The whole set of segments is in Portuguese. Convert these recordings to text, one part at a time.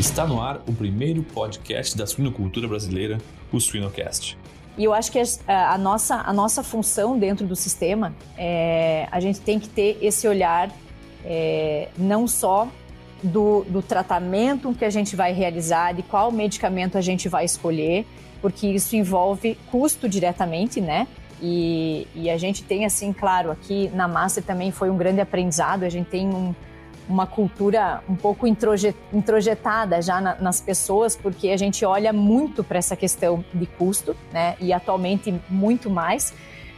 Está no ar o primeiro podcast da suinocultura brasileira, o Suinocast. E eu acho que a, a, nossa, a nossa função dentro do sistema, é, a gente tem que ter esse olhar é, não só do, do tratamento que a gente vai realizar, de qual medicamento a gente vai escolher, porque isso envolve custo diretamente, né? E, e, a gente tem, assim, claro, aqui na Master também foi um grande aprendizado, a gente tem um, uma cultura um pouco introjetada já na, nas pessoas, porque a gente olha muito para essa questão de custo, né? E atualmente muito mais.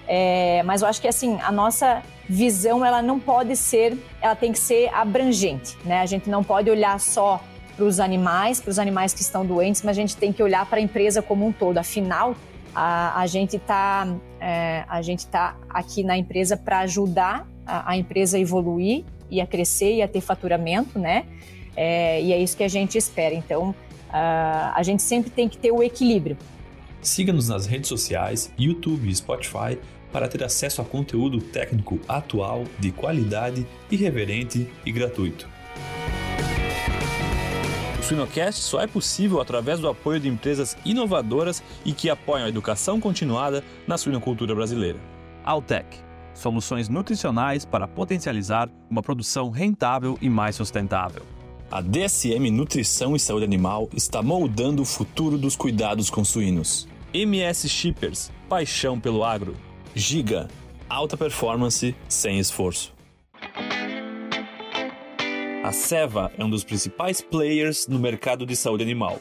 É, mas eu acho que assim a nossa visão ela não pode ser, ela tem que ser abrangente, né? A gente não pode olhar só para os animais, para os animais que estão doentes, mas a gente tem que olhar para a empresa como um todo. Afinal, a, a gente está é, a gente tá aqui na empresa para ajudar a, a empresa a evoluir e a crescer e a ter faturamento, né? É, e é isso que a gente espera. Então, uh, a gente sempre tem que ter o equilíbrio. Siga-nos nas redes sociais, YouTube e Spotify para ter acesso a conteúdo técnico atual, de qualidade, irreverente e gratuito. O Suinocast só é possível através do apoio de empresas inovadoras e que apoiam a educação continuada na suinocultura brasileira. Altec soluções nutricionais para potencializar uma produção rentável e mais sustentável. A DSM Nutrição e Saúde Animal está moldando o futuro dos cuidados com suínos. MS Shippers, paixão pelo agro. Giga, alta performance sem esforço. A Seva é um dos principais players no mercado de saúde animal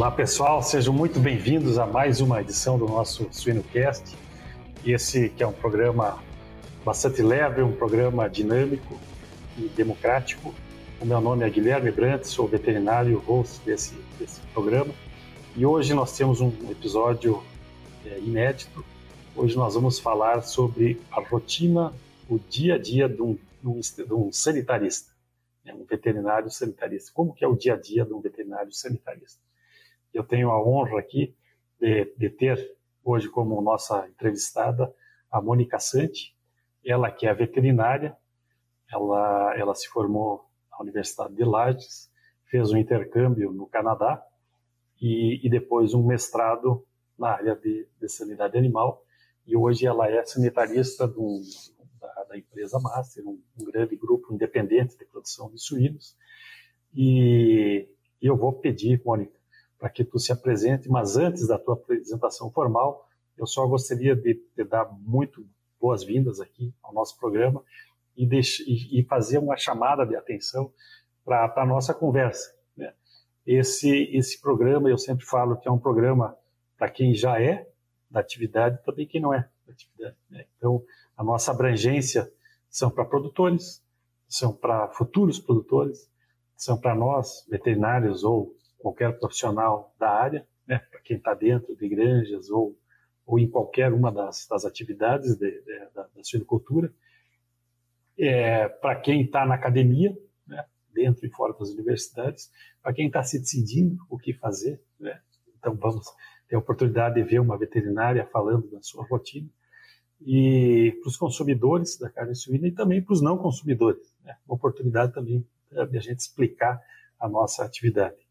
Olá pessoal, sejam muito bem-vindos a mais uma edição do nosso SuinoCast. Esse que é um programa bastante leve, um programa dinâmico e democrático. O meu nome é Guilherme Brandt, sou veterinário host desse, desse programa. E hoje nós temos um episódio é, inédito. Hoje nós vamos falar sobre a rotina, o dia a dia de um, de um sanitarista, né, um veterinário sanitarista. Como que é o dia a dia de um veterinário sanitarista? Eu tenho a honra aqui de, de ter hoje como nossa entrevistada a Mônica Santi, ela que é veterinária, ela, ela se formou na Universidade de Lages, fez um intercâmbio no Canadá e, e depois um mestrado na área de, de, sanidade animal. E hoje ela é sanitarista do, da, da, empresa Master, um, um, grande grupo independente de produção de suínos. E eu vou pedir, Mônica, para que tu se apresente, mas antes da tua apresentação formal, eu só gostaria de, de dar muito boas-vindas aqui ao nosso programa e, deixe, e, fazer uma chamada de atenção para a nossa conversa. Né? Esse, esse programa, eu sempre falo que é um programa para quem já é da atividade também quem não é da atividade. Né? Então, a nossa abrangência são para produtores, são para futuros produtores, são para nós, veterinários ou qualquer profissional da área, né, para quem está dentro de granjas ou, ou em qualquer uma das, das atividades de, de, da, da suinocultura, é, para quem está na academia, né, dentro e fora das universidades, para quem está se decidindo o que fazer. Né, então, vamos ter a oportunidade de ver uma veterinária falando da sua rotina, e para os consumidores da carne suína e também para os não consumidores. Né, uma oportunidade também de a gente explicar a nossa atividade.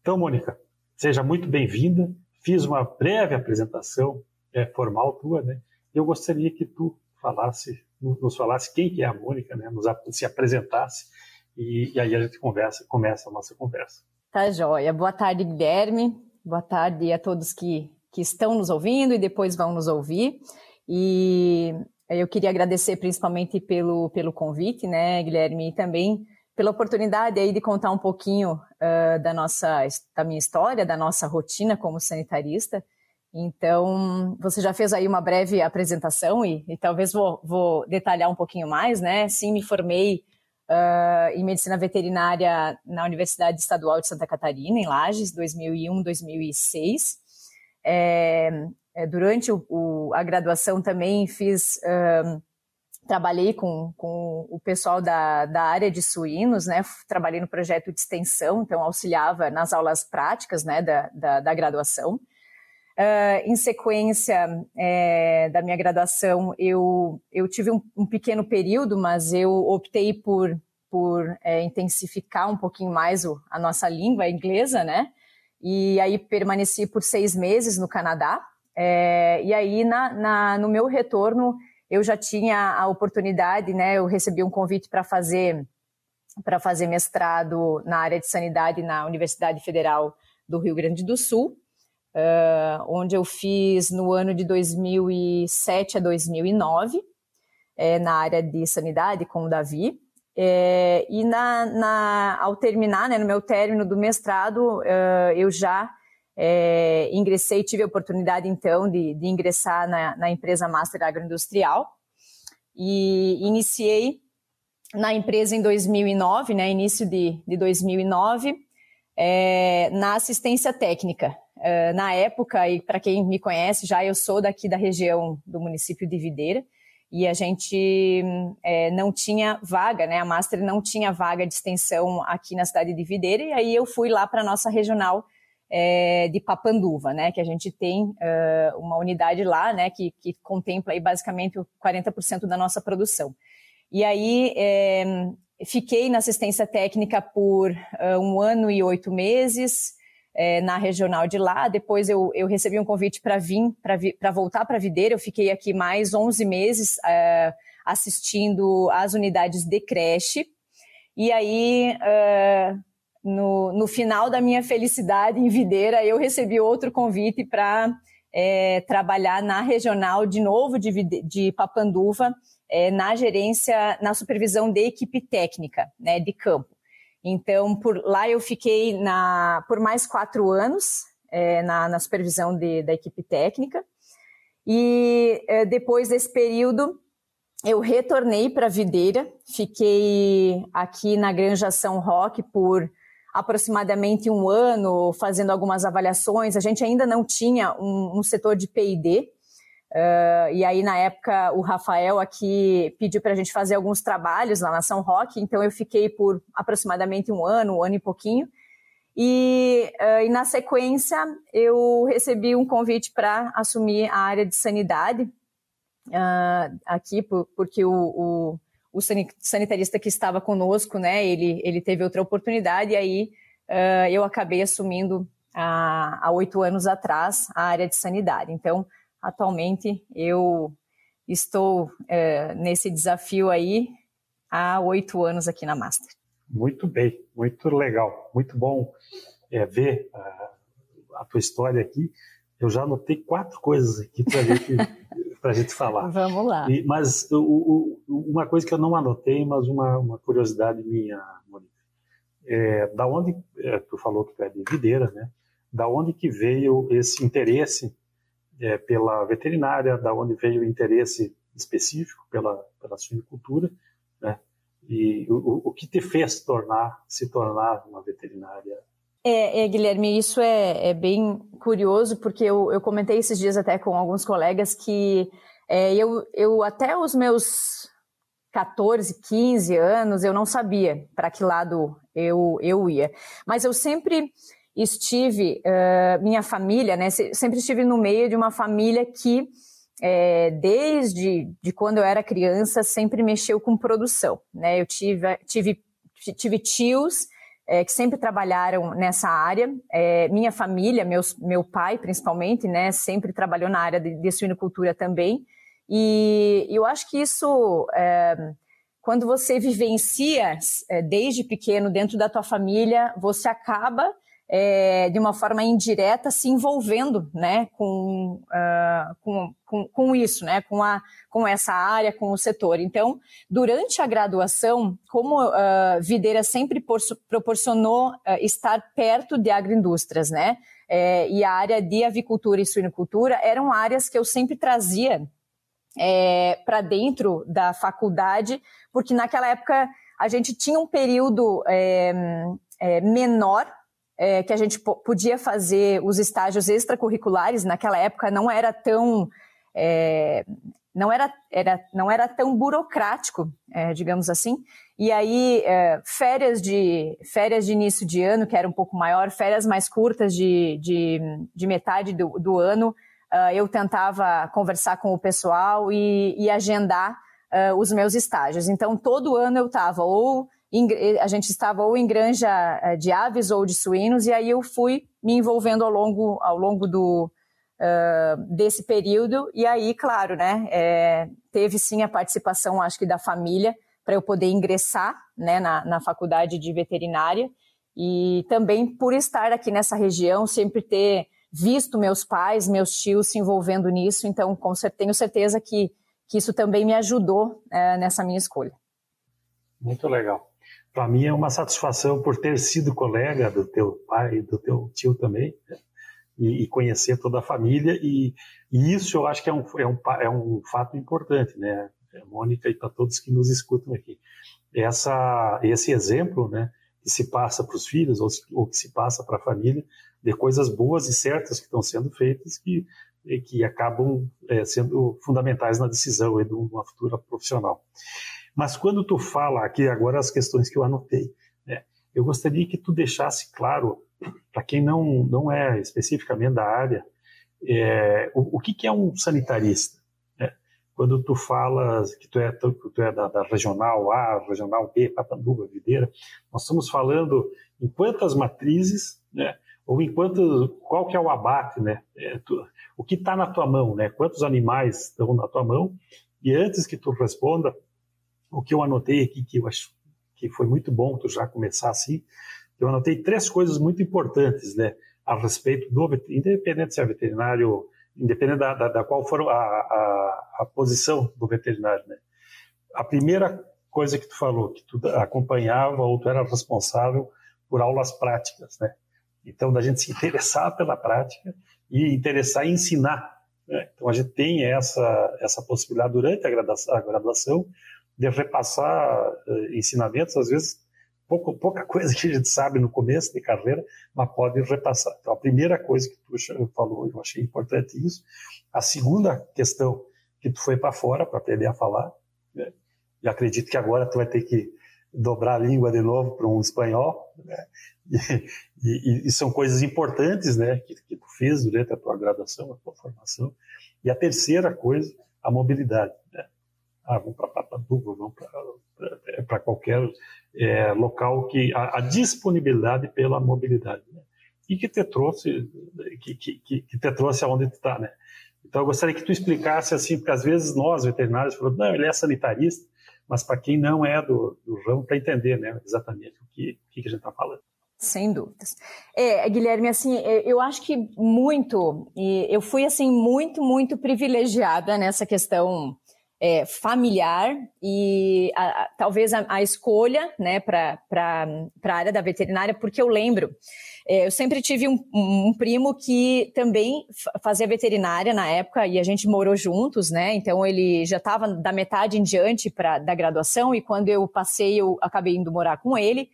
Então, Mônica, seja muito bem-vinda. Fiz uma breve apresentação é, formal tua, né? Eu gostaria que tu falasse, nos falasse quem que é a Mônica, né? Nos, se apresentasse e, e aí a gente conversa, começa a nossa conversa. Tá joia. Boa tarde, Guilherme. Boa tarde a todos que, que estão nos ouvindo e depois vão nos ouvir. E eu queria agradecer principalmente pelo, pelo convite, né, Guilherme, e também pela oportunidade aí de contar um pouquinho uh, da nossa, da minha história, da nossa rotina como sanitarista. Então, você já fez aí uma breve apresentação e, e talvez vou, vou, detalhar um pouquinho mais, né? Sim, me formei uh, em medicina veterinária na Universidade Estadual de Santa Catarina, em Lages, 2001, 2006. É, durante o, o, a graduação também fiz uh, trabalhei com, com o pessoal da, da área de suínos, né? Trabalhei no projeto de extensão, então auxiliava nas aulas práticas, né, da, da, da graduação. Uh, em sequência é, da minha graduação, eu, eu tive um, um, pequeno período, mas eu optei por, por é, intensificar um pouquinho mais o, a nossa língua inglesa, né? E aí permaneci por seis meses no Canadá. É, e aí, na, na, no meu retorno, eu já tinha a oportunidade, né? Eu recebi um convite para fazer para fazer mestrado na área de sanidade na Universidade Federal do Rio Grande do Sul, uh, onde eu fiz no ano de 2007 a 2009 é, na área de sanidade com o Davi. É, e na, na, ao terminar, né, no meu término do mestrado, uh, eu já é, ingressei, tive a oportunidade então de, de ingressar na, na, empresa Master Agroindustrial e iniciei na empresa em 2009, né, início de, de 2009, é, na assistência técnica. É, na época, e para quem me conhece, já eu sou daqui da região do município de Videira, e a gente é, não tinha vaga, né? A Master não tinha vaga de extensão aqui na cidade de Videira, e aí eu fui lá para a nossa regional é, de Papanduva, né, que a gente tem uh, uma unidade lá, né, que, que contempla aí basicamente 40% da nossa produção. E aí é, fiquei na assistência técnica por uh, um ano e oito meses é, na regional de lá. Depois eu, eu recebi um convite para vir, para voltar para Videira. Eu fiquei aqui mais 11 meses uh, assistindo às unidades de creche. E aí no, no final da minha felicidade em Videira, eu recebi outro convite para é, trabalhar na regional de novo de, de Papanduva, é, na gerência, na supervisão de equipe técnica, né, de campo. Então, por lá eu fiquei na, por mais quatro anos é, na, na, supervisão de, da equipe técnica. E é, depois desse período, eu retornei para Videira, fiquei aqui na Granja São Roque por aproximadamente um ano fazendo algumas avaliações. A gente ainda não tinha um, um setor de P&D, uh, e aí na época o Rafael aqui pediu para a gente fazer alguns trabalhos lá na São Roque, então eu fiquei por aproximadamente um ano, um ano e pouquinho. E, uh, e na sequência eu recebi um convite para assumir a área de sanidade uh, aqui, por, porque o, o o sanitarista que estava conosco, né, ele, ele teve outra oportunidade e aí uh, eu acabei assumindo há, oito anos atrás a área de sanidade. Então, atualmente eu estou uh, nesse desafio aí há oito anos aqui na Master. Muito bem, muito legal, muito bom é, ver uh, a tua história aqui. Eu já anotei quatro coisas aqui para a gente para a gente falar. Vamos lá. E, mas o, o, uma coisa que eu não anotei, mas uma, uma curiosidade minha, Mônica. É, da onde, é, tu falou que tu é de videira, né? Da onde que veio esse interesse é, pela veterinária, da onde veio o interesse específico pela, pela né? E o, o que te fez tornar, se tornar uma veterinária é, é, Guilherme, isso é, é, bem curioso, porque eu, eu, comentei esses dias até com alguns colegas que é, eu, eu, até os meus 14, 15 anos, eu não sabia para que lado eu, eu ia. Mas eu sempre estive, uh, minha família, né, sempre estive no meio de uma família que, é, desde de quando eu era criança, sempre mexeu com produção. Né? Eu tive, tive, tive tios é, que sempre trabalharam nessa área. É, minha família, meus, meu pai principalmente, né, sempre trabalhou na área de, de suinocultura também. E eu acho que isso, é, quando você vivencia é, desde pequeno dentro da tua família, você acaba é, de uma forma indireta se envolvendo né, com, uh, com, com, com, isso, né, com, a, com essa área, com o setor. Então, durante a graduação, como uh, Videira sempre por, proporcionou uh, estar perto de agroindústrias, né, é, e a área de avicultura e suinocultura eram áreas que eu sempre trazia é, para dentro da faculdade, porque naquela época a gente tinha um período é, menor é, que a gente podia fazer os estágios extracurriculares. Naquela época não era tão é, não era, era, não era tão burocrático, é, digamos assim. E aí, é, férias, de, férias de início de ano, que era um pouco maior, férias mais curtas de, de, de metade do, do ano, uh, eu tentava conversar com o pessoal e, e agendar uh, os meus estágios. Então, todo ano eu estava ou a gente estava ou em granja uh, de aves ou de suínos, e aí eu fui me envolvendo ao longo, ao longo do, desse período. E aí, claro, né, é, teve sim a participação, acho que da família, para eu poder ingressar né, na, na faculdade de veterinária. E também por estar aqui nessa região, sempre ter visto meus pais, meus tios se envolvendo nisso, então com, tenho certeza que, que isso também me ajudou é, nessa minha escolha. Muito legal. Para mim é uma satisfação por ter sido colega do teu pai do teu tio também, né? e, e, conhecer toda a família, e, e, isso eu acho que é um, é um, é um fato importante, né, Mônica e para todos que nos escutam aqui. Essa, esse exemplo, né, que se passa para os filhos ou, ou, que se passa para a família de coisas boas e certas que estão sendo feitas que, que acabam é, sendo fundamentais na decisão de uma futura profissional. Mas quando tu fala aqui agora as questões que eu anotei, né, eu gostaria que tu deixasse claro para quem não não é especificamente da área é, o, o que, que, é um sanitarista. Né? Quando tu falas que tu é, tu, tu é da, da, regional A, regional B, Papanduva, Videira, nós estamos falando em quantas matrizes, né? ou enquanto qual que é o abate, né? É, tu, o que está na tua mão, né? Quantos animais estão na tua mão? E antes que tu responda, o que eu anotei aqui que eu acho que foi muito bom tu já começar assim, eu anotei três coisas muito importantes, né? A respeito do independente se é veterinário, independente da, da, da qual for a, a, a, posição do veterinário, né? A primeira coisa que tu falou, que tu acompanhava ou tu era responsável por aulas práticas, né? Então, da gente se interessar pela prática e interessar em ensinar. Né? Então, a gente tem essa, essa possibilidade durante a graduação, a graduação de repassar uh, ensinamentos, às vezes pouco, pouca coisa que a gente sabe no começo de carreira, mas pode repassar. Então, a primeira coisa que tu falou, eu achei importante isso. A segunda questão, que tu foi para fora para aprender a falar, né? e acredito que agora tu vai ter que dobrar a língua de novo para um espanhol, né? e, e, e, são coisas importantes, né, que, que tu fez durante a tua graduação, a tua formação. E a terceira coisa, a mobilidade, né? Ah, vamos para Pataduva, vamos para qualquer é, local que a, a, disponibilidade pela mobilidade, né? E que te trouxe, que, que, que te trouxe aonde tu está, né? Então eu gostaria que tu explicasse assim, porque às vezes nós veterinários falamos, não, ele é sanitarista, mas para quem não é do, do ramo, para entender né, exatamente o que, que a gente está falando. Sem dúvidas. É, Guilherme, assim, é, eu acho que muito, eu fui assim muito, muito privilegiada nessa questão é, familiar e a, a, talvez a, a, escolha né, para a área da veterinária, porque eu lembro, é, eu sempre tive um, um, primo que também fazia veterinária na época e a gente morou juntos, né? Então ele já estava da metade em diante pra, da graduação e quando eu passei, eu acabei indo morar com ele.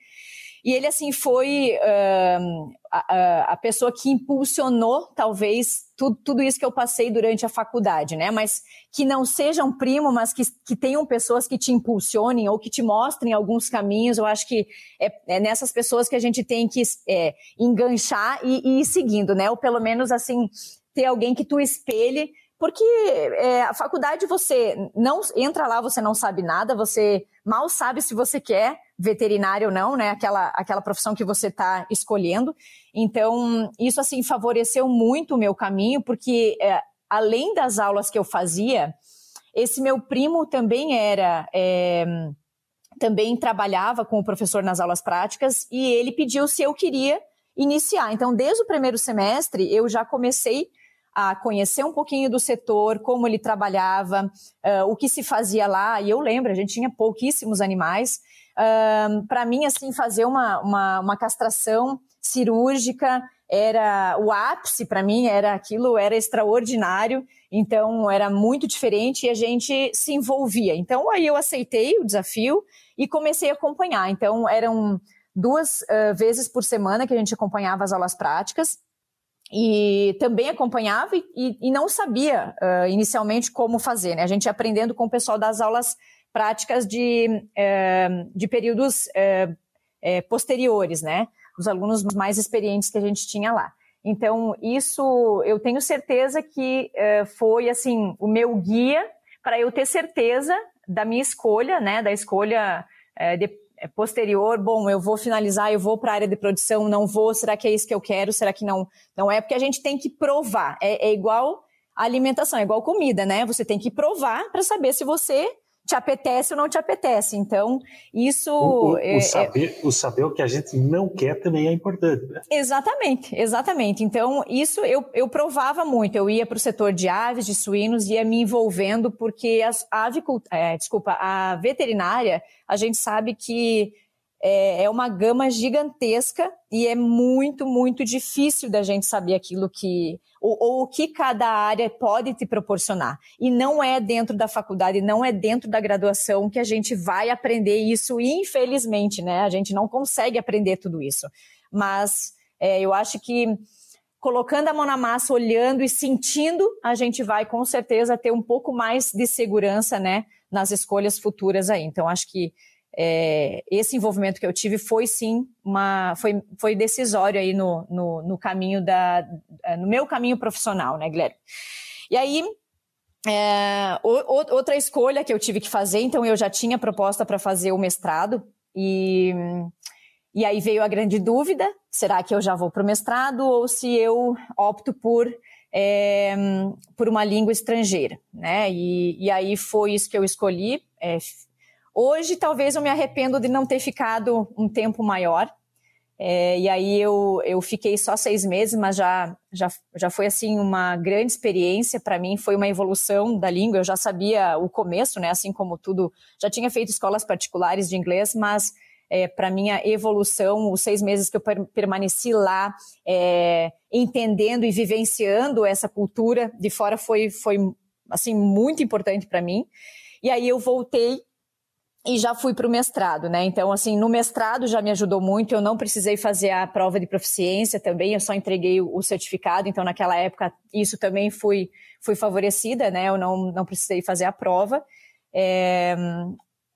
E ele, assim, foi uh, a, a, pessoa que impulsionou, talvez, tudo, tudo isso que eu passei durante a faculdade, né? Mas que não seja um primo, mas que, que tenham pessoas que te impulsionem ou que te mostrem alguns caminhos. Eu acho que é, é nessas pessoas que a gente tem que é, enganchar e, e ir seguindo, né? Ou pelo menos, assim, ter alguém que tu espelhe porque é, a faculdade você não entra lá, você não sabe nada, você mal sabe se você quer veterinário ou não, né? Aquela, aquela profissão que você está escolhendo. Então, isso assim favoreceu muito o meu caminho, porque é, além das aulas que eu fazia, esse meu primo também era. É, também trabalhava com o professor nas aulas práticas e ele pediu se eu queria iniciar. Então, desde o primeiro semestre, eu já comecei a conhecer um pouquinho do setor, como ele trabalhava, uh, o que se fazia lá. E eu lembro, a gente tinha pouquíssimos animais. Uh, Para mim, assim, fazer uma, uma, uma castração cirúrgica era o ápice para mim, era aquilo, era extraordinário, então era muito diferente e a gente se envolvia. Então aí eu aceitei o desafio e comecei a acompanhar. Então eram duas uh, vezes por semana que a gente acompanhava as aulas práticas e também acompanhava e, e não sabia uh, inicialmente como fazer. Né? A gente aprendendo com o pessoal das aulas práticas de, uh, de períodos uh, posteriores, né? Os alunos mais experientes que a gente tinha lá. Então, isso eu tenho certeza que foi assim o meu guia para eu ter certeza da minha escolha, né? Da escolha de, posterior, bom, eu vou finalizar, eu vou para a área de produção, não vou, será que é isso que eu quero, será que não? Não é porque a gente tem que provar. É, é igual alimentação, é igual comida, né? Você tem que provar para saber se você te apetece ou não te apetece. Então, isso. O, o, é, o, saber, o saber o que a gente não quer também é importante. Né? Exatamente, exatamente. Então, isso eu, eu provava muito. Eu ia para o setor de aves, de suínos, ia me envolvendo, porque as avicultura, é, desculpa, a veterinária, a gente sabe que é, é uma gama gigantesca e é muito, muito difícil da gente saber aquilo que, ou, ou, o que cada área pode te proporcionar. E não é dentro da faculdade, não é dentro da graduação que a gente vai aprender isso, infelizmente, né? A gente não consegue aprender tudo isso. Mas é, eu acho que colocando a mão na massa, olhando e sentindo, a gente vai com certeza ter um pouco mais de segurança, né, nas escolhas futuras aí. Então, acho que é, esse envolvimento que eu tive foi sim uma foi, foi decisório aí no, no, no caminho da no meu caminho profissional, né, Guilherme? E aí é, o, outra escolha que eu tive que fazer, então eu já tinha proposta para fazer o mestrado e e aí veio a grande dúvida: será que eu já vou para o mestrado ou se eu opto por é, por uma língua estrangeira, né? E, e aí foi isso que eu escolhi. É, Hoje, talvez eu me arrependo de não ter ficado um tempo maior. É, e aí eu, eu fiquei só seis meses, mas já, já, já foi assim uma grande experiência para mim, foi uma evolução da língua. Eu já sabia o começo, né? Assim como tudo, já tinha feito escolas particulares de inglês, mas é, para minha evolução, os seis meses que eu per permaneci lá, é, entendendo e vivenciando essa cultura de fora foi, foi assim muito importante para mim. E aí eu voltei e já fui para o mestrado, né? Então, assim, no mestrado já me ajudou muito. Eu não precisei fazer a prova de proficiência também, eu só entreguei o certificado. Então, naquela época, isso também fui, fui favorecida, né? Eu não, não precisei fazer a prova. É...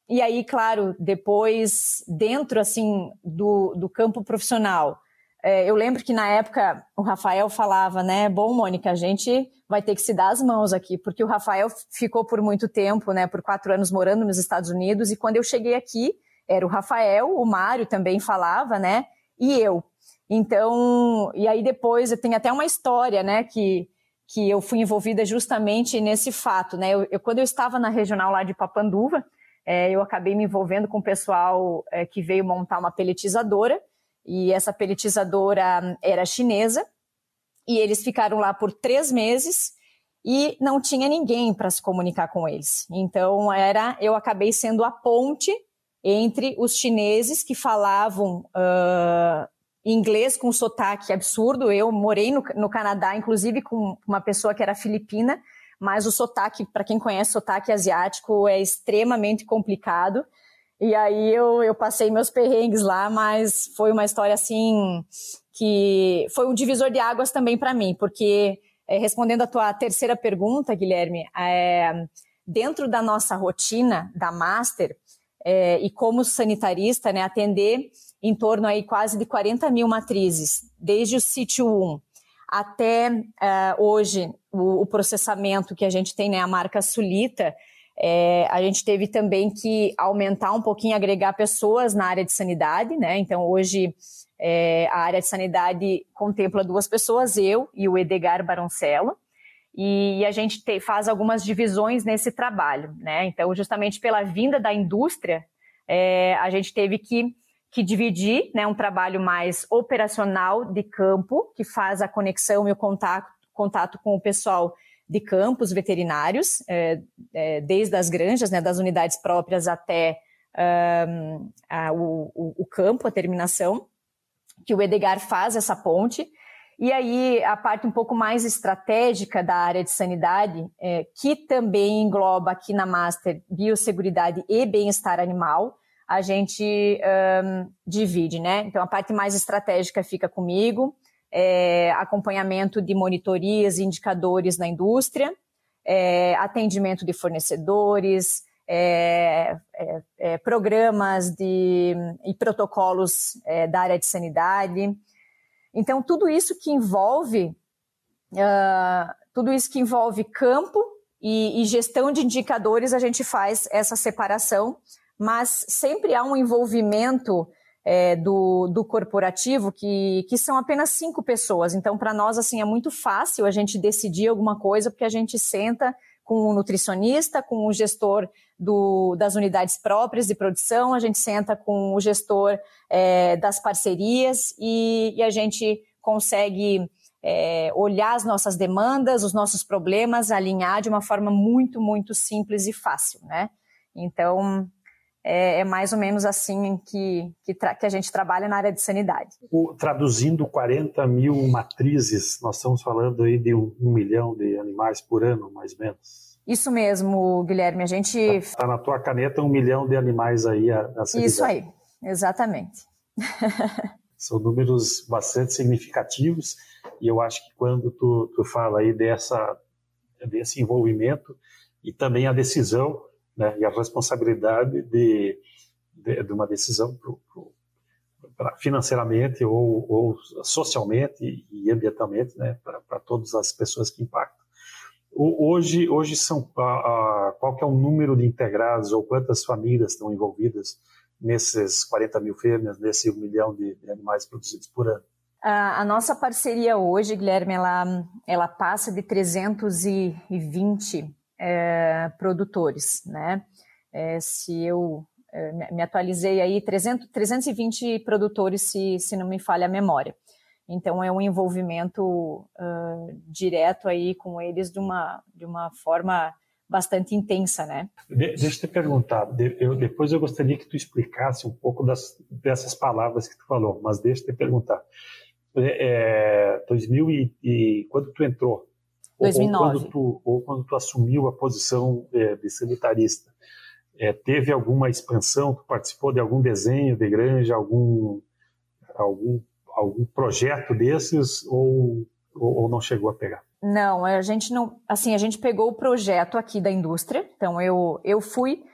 E aí, claro, depois, dentro, assim, do, do campo profissional, é, eu lembro que na época o Rafael falava, né? Bom, Mônica, a gente vai ter que se dar as mãos aqui, porque o Rafael ficou por muito tempo, né? Por quatro anos morando nos Estados Unidos, e quando eu cheguei aqui, era o Rafael, o Mário também falava, né? E eu. Então, e aí depois eu tenho até uma história, né? Que, que eu fui envolvida justamente nesse fato, né? Eu, eu quando eu estava na regional lá de Papanduva, é, eu acabei me envolvendo com o pessoal é, que veio montar uma peletizadora e essa peletizadora era chinesa, e eles ficaram lá por três meses e não tinha ninguém para se comunicar com eles. Então era, eu acabei sendo a ponte entre os chineses que falavam uh, inglês com sotaque absurdo. Eu morei no, no Canadá, inclusive com uma pessoa que era filipina, mas o sotaque, para quem conhece sotaque asiático, é extremamente complicado. E aí eu, eu passei meus perrengues lá, mas foi uma história assim que foi um divisor de águas também para mim, porque é, respondendo a tua terceira pergunta, Guilherme, é, dentro da nossa rotina da Master é, e como sanitarista, né, atender em torno aí quase de 40 mil matrizes, desde o sítio 1 até hoje o, o, processamento que a gente tem, né, a marca Sulita, é, a gente teve também que aumentar um pouquinho, agregar pessoas na área de sanidade, né? Então, hoje, é, a área de sanidade contempla duas pessoas, eu e o Edgar Baroncello, e a gente te, faz algumas divisões nesse trabalho, né? Então, justamente pela vinda da indústria, é, a gente teve que, que dividir né, um trabalho mais operacional de campo, que faz a conexão e o contato, contato com o pessoal de campos veterinários, é, é, desde as granjas, né, das unidades próprias até um, a, o, o, campo, a terminação, que o Edgar faz essa ponte. E aí, a parte um pouco mais estratégica da área de sanidade, é, que também engloba aqui na Master biosseguridade e bem-estar animal, a gente um, divide, né? Então, a parte mais estratégica fica comigo, é, acompanhamento de monitorias e indicadores na indústria, é, atendimento de fornecedores, é, é, é programas de, e protocolos é, da área de sanidade, então, tudo isso que envolve, uh, tudo isso que envolve campo e, e, gestão de indicadores, a gente faz essa separação, mas sempre há um envolvimento é, do, do corporativo, que, que são apenas cinco pessoas. Então, para nós, assim, é muito fácil a gente decidir alguma coisa, porque a gente senta com o nutricionista, com o gestor do, das unidades próprias de produção, a gente senta com o gestor é, das parcerias e, e, a gente consegue é, olhar as nossas demandas, os nossos problemas, alinhar de uma forma muito, muito simples e fácil, né? Então, é, é mais ou menos assim que, que, que, a gente trabalha na área de sanidade. O, traduzindo 40 mil matrizes, nós estamos falando aí de um, um milhão de animais por ano, mais ou menos. Isso mesmo, Guilherme. A gente. Está tá na tua caneta um milhão de animais aí a, a Isso aí, exatamente. São números bastante significativos e eu acho que quando tu, tu fala aí dessa, desse envolvimento e também a decisão né, e a responsabilidade de, de, de uma decisão pro, pro, pra, financeiramente ou, ou, socialmente e ambientalmente né, para todas as pessoas que impactam. Hoje, hoje são qual que é o número de integrados ou quantas famílias estão envolvidas nesses 40 mil fêmeas, nesse um milhão de, de animais produzidos por ano? A, a, nossa parceria hoje, Guilherme, ela, ela passa de 320 é, produtores, né? É, se eu é, me atualizei aí, 300, 320 produtores, se, se não me falha a memória. Então é um envolvimento uh, direto aí com eles de uma, de uma forma bastante intensa, né? De, deixa eu te perguntar, de, eu, depois eu gostaria que tu explicasse um pouco das, dessas palavras que tu falou, mas deixa eu te perguntar. É, 2000 e, e, quando tu entrou 2009. Ou, quando tu, ou quando tu assumiu a posição é, de sanitarista, é, teve alguma expansão? Tu participou de algum desenho de granja, algum algum algum projeto desses ou, ou, ou não chegou a pegar? Não, a gente não. Assim, a gente pegou o projeto aqui da indústria. Então, eu, eu fui.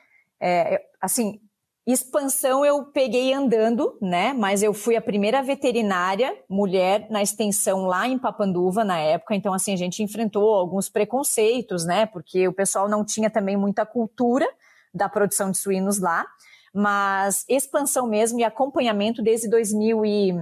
É, assim, expansão eu peguei andando, né? Mas eu fui a primeira veterinária mulher na extensão lá em Papanduva na época. Então, assim, a gente enfrentou alguns preconceitos, né? Porque o pessoal não tinha também muita cultura da produção de suínos lá. Mas expansão mesmo e acompanhamento desde 2000 e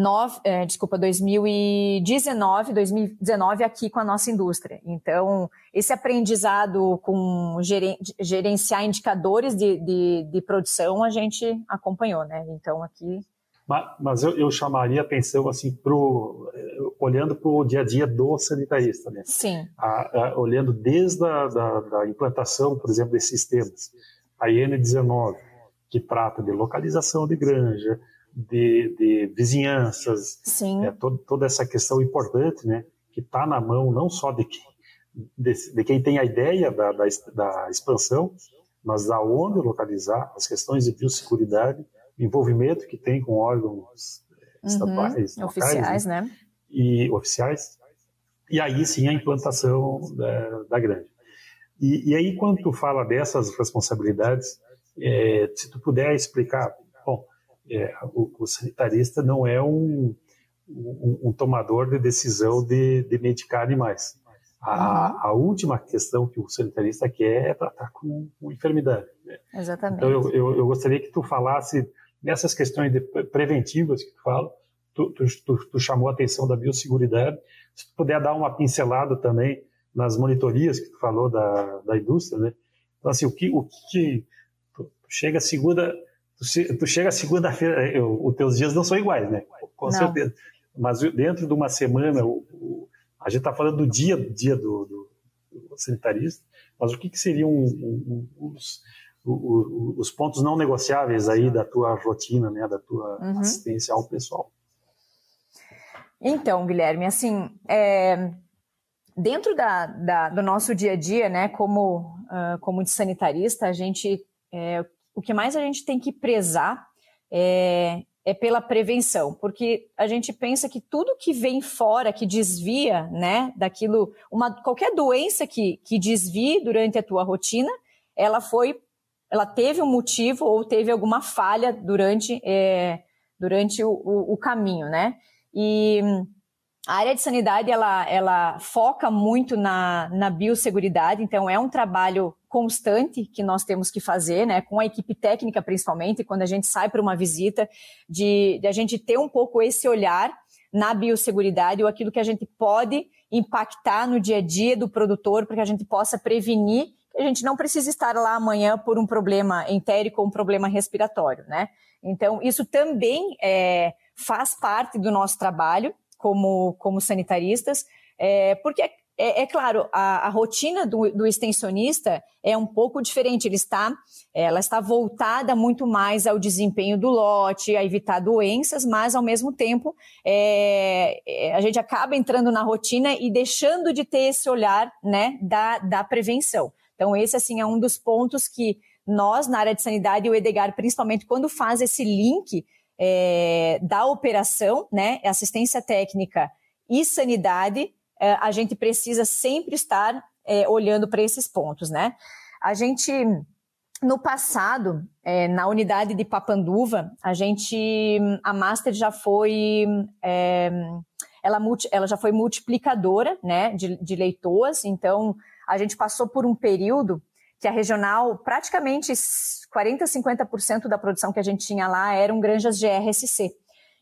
9, é, desculpa, 2019, 2019 aqui com a nossa indústria. Então, esse aprendizado com geren, gerenciar indicadores de, de, de, produção, a gente acompanhou, né? Então, aqui... Mas, mas eu, eu, chamaria atenção, assim, pro, olhando para o dia a dia do sanitarista, né? Sim. A, a, olhando desde a da, da implantação, por exemplo, desses sistemas. A IN19, que trata de localização de granja, de, de vizinhanças, é, todo, toda essa questão importante, né, que está na mão não só de quem, de, de quem tem a ideia da, da, da, expansão, mas aonde localizar, as questões de biosseguridade, envolvimento que tem com órgãos uhum, estatais, oficiais, né? né? E oficiais. E aí sim a implantação da, da grande. E, e, aí quando tu fala dessas responsabilidades, é, se tu puder explicar é, o, o, sanitarista não é um, um, um, tomador de decisão de, de medicar animais. A, a, última questão que o sanitarista quer é tratar com, com enfermidade. Né? Exatamente. Então, eu, eu, eu, gostaria que tu falasse nessas questões de, preventivas que tu fala, tu, tu, tu, tu chamou a atenção da biosseguridade, se tu puder dar uma pincelada também nas monitorias que tu falou da, da indústria, né? Então, assim, o que, o que chega segunda, Tu, tu chega segunda-feira, eh, os teus dias não são iguais, né? Com não. certeza. Mas dentro de uma semana, o, o, a gente está falando do dia, dia do, do, do, sanitarista, mas o que, que seriam um, um, os, os, pontos não negociáveis aí da tua rotina, né? Da tua uhum. assistência ao pessoal? Então, Guilherme, assim, é, dentro da, da, do nosso dia a dia, né, como, uh, como de sanitarista, a gente, é, o que mais a gente tem que prezar é, é pela prevenção, porque a gente pensa que tudo que vem fora, que desvia, né, daquilo, uma, qualquer doença que, que desvie durante a tua rotina, ela foi, ela teve um motivo ou teve alguma falha durante, é, durante o, o, o caminho, né? E a área de sanidade, ela, ela foca muito na, na biosseguridade, então é um trabalho constante que nós temos que fazer, né, com a equipe técnica principalmente, quando a gente sai para uma visita, de, de a gente ter um pouco esse olhar na biosseguridade ou aquilo que a gente pode impactar no dia a dia do produtor para que a gente possa prevenir que a gente não precisa estar lá amanhã por um problema entérico ou um problema respiratório, né? Então, isso também é, faz parte do nosso trabalho como, como sanitaristas, é, porque é, é, claro, a, a rotina do, do, extensionista é um pouco diferente. Ele está, ela está voltada muito mais ao desempenho do lote, a evitar doenças, mas ao mesmo tempo é, é, a gente acaba entrando na rotina e deixando de ter esse olhar né, da, da prevenção. Então, esse assim é um dos pontos que nós, na área de sanidade, e o Edgar, principalmente, quando faz esse link é, da operação, né, assistência técnica e sanidade, a gente precisa sempre estar é, olhando para esses pontos, né? A gente, no passado, é, na unidade de Papanduva, a gente, a Master já foi, é, ela, ela já foi multiplicadora, né, de, de leitoas, então a gente passou por um período que a regional, praticamente 40%, 50% da produção que a gente tinha lá eram granjas GRSC.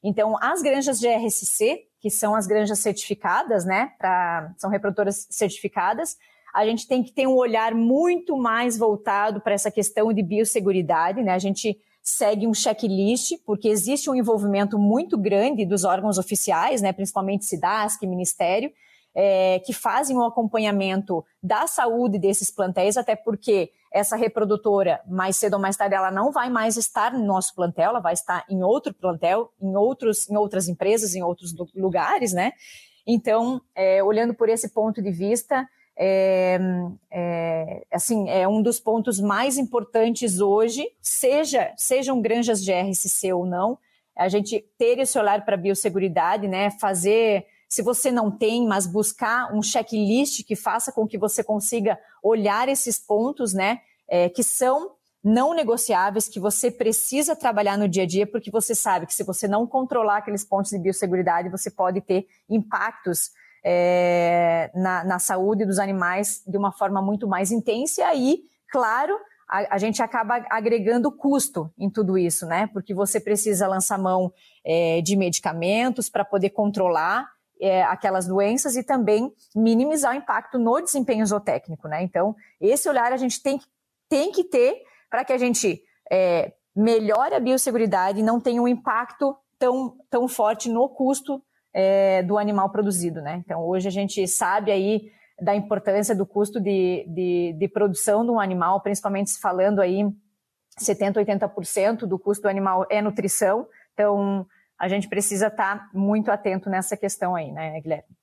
Então, as granjas GRSC, que são as granjas certificadas, né, pra, são reprodutoras certificadas, a gente tem que ter um olhar muito mais voltado para essa questão de biosseguridade, né? A gente segue um checklist, porque existe um envolvimento muito grande dos órgãos oficiais, né, principalmente SIDASC, Ministério, é, que fazem o acompanhamento da saúde desses plantéis, até porque essa reprodutora, mais cedo ou mais tarde, ela não vai mais estar no nosso plantel, ela vai estar em outro plantel, em, outros, em outras empresas, em outros lugares, né? Então, é, olhando por esse ponto de vista, é, é, assim, é um dos pontos mais importantes hoje, seja sejam granjas de RCC ou não, a gente ter esse olhar para a biosseguridade, né? Fazer se você não tem, mas buscar um checklist que faça com que você consiga olhar esses pontos, né, é, que são não negociáveis, que você precisa trabalhar no dia a dia, porque você sabe que se você não controlar aqueles pontos de biosseguridade, você pode ter impactos é, na, na saúde dos animais de uma forma muito mais intensa. E aí, claro, a, a, gente acaba agregando custo em tudo isso, né? Porque você precisa lançar mão é, de medicamentos para poder controlar é, aquelas doenças e também minimizar o impacto no desempenho zootécnico, né? Então, esse olhar a gente tem, tem que ter para que a gente é, melhore a biosseguridade e não tenha um impacto tão, tão forte no custo é, do animal produzido, né? Então, hoje a gente sabe aí da importância do custo de, de, de produção de um animal, principalmente falando aí 70%, 80% do custo do animal é nutrição. Então, a gente precisa estar muito atento nessa questão aí, né, Guilherme?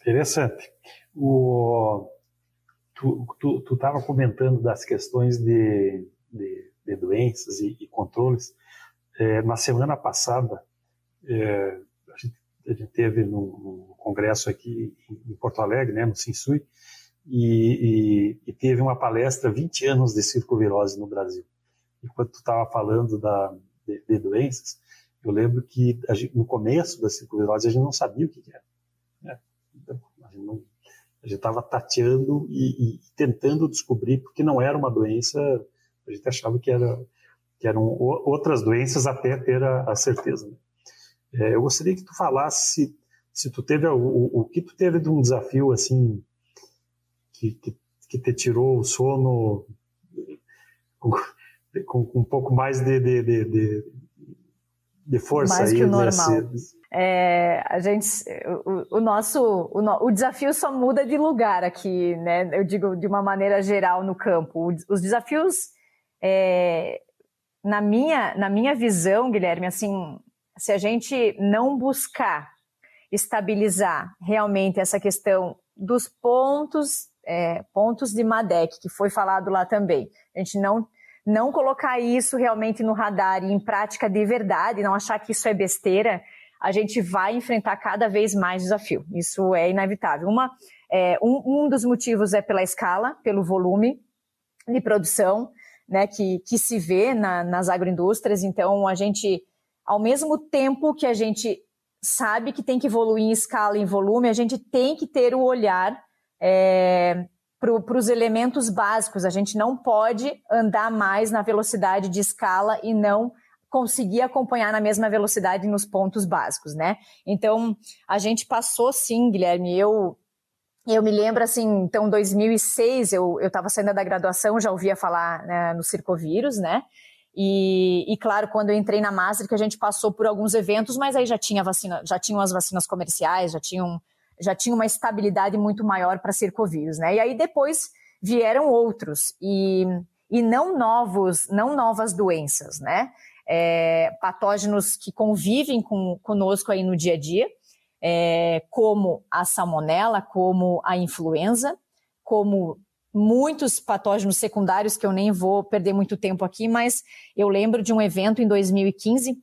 Interessante. O, tu estava comentando das questões de, de, de doenças e, e controles. É, na semana passada, é, a, gente, a, gente, teve no, no, congresso aqui em Porto Alegre, né, no Sinsui, e, e, e, teve uma palestra 20 anos de circovirose no Brasil. Enquanto tu estava falando da, de, de doenças, eu lembro que gente, no começo da circulose a gente não sabia o que, era. Né? Então, a gente estava tateando e, e, tentando descobrir, porque não era uma doença, a gente achava que, era, que eram outras doenças até ter a, a certeza. Né? É, eu gostaria que tu falasse se, tu teve, o, o, que tu teve de um desafio assim, que, que, que te tirou o sono com, com, com um pouco mais de, de, de, de de força Mais que o normal. É, a gente, o, o nosso, o, o, desafio só muda de lugar aqui, né? Eu digo de uma maneira geral no campo. Os desafios, é, na minha, na minha visão, Guilherme, assim, se a gente não buscar estabilizar realmente essa questão dos pontos, é, pontos de MADEC, que foi falado lá também. A gente não, não colocar isso realmente no radar e em prática de verdade, não achar que isso é besteira, a gente vai enfrentar cada vez mais desafio. Isso é inevitável. Uma, é, um, um dos motivos é pela escala, pelo volume de produção, né, que, que se vê na, nas agroindústrias. Então, a gente, ao mesmo tempo que a gente sabe que tem que evoluir em escala e em volume, a gente tem que ter o olhar é, para os elementos básicos. A gente não pode andar mais na velocidade de escala e não conseguir acompanhar na mesma velocidade nos pontos básicos, né? Então, a gente passou sim, Guilherme, eu eu me lembro assim, então 2006 eu eu estava saindo da graduação, já ouvia falar né, no circovírus, né? E, e, claro, quando eu entrei na Master, que a gente passou por alguns eventos, mas aí já tinha vacina, já tinham as vacinas comerciais, já tinham já tinha uma estabilidade muito maior para circovírus, né? E aí depois vieram outros e, e não novos, não novas doenças, né? É, patógenos que convivem com, conosco aí no dia a dia, é, como a salmonela, como a influenza, como muitos patógenos secundários que eu nem vou perder muito tempo aqui, mas eu lembro de um evento em 2015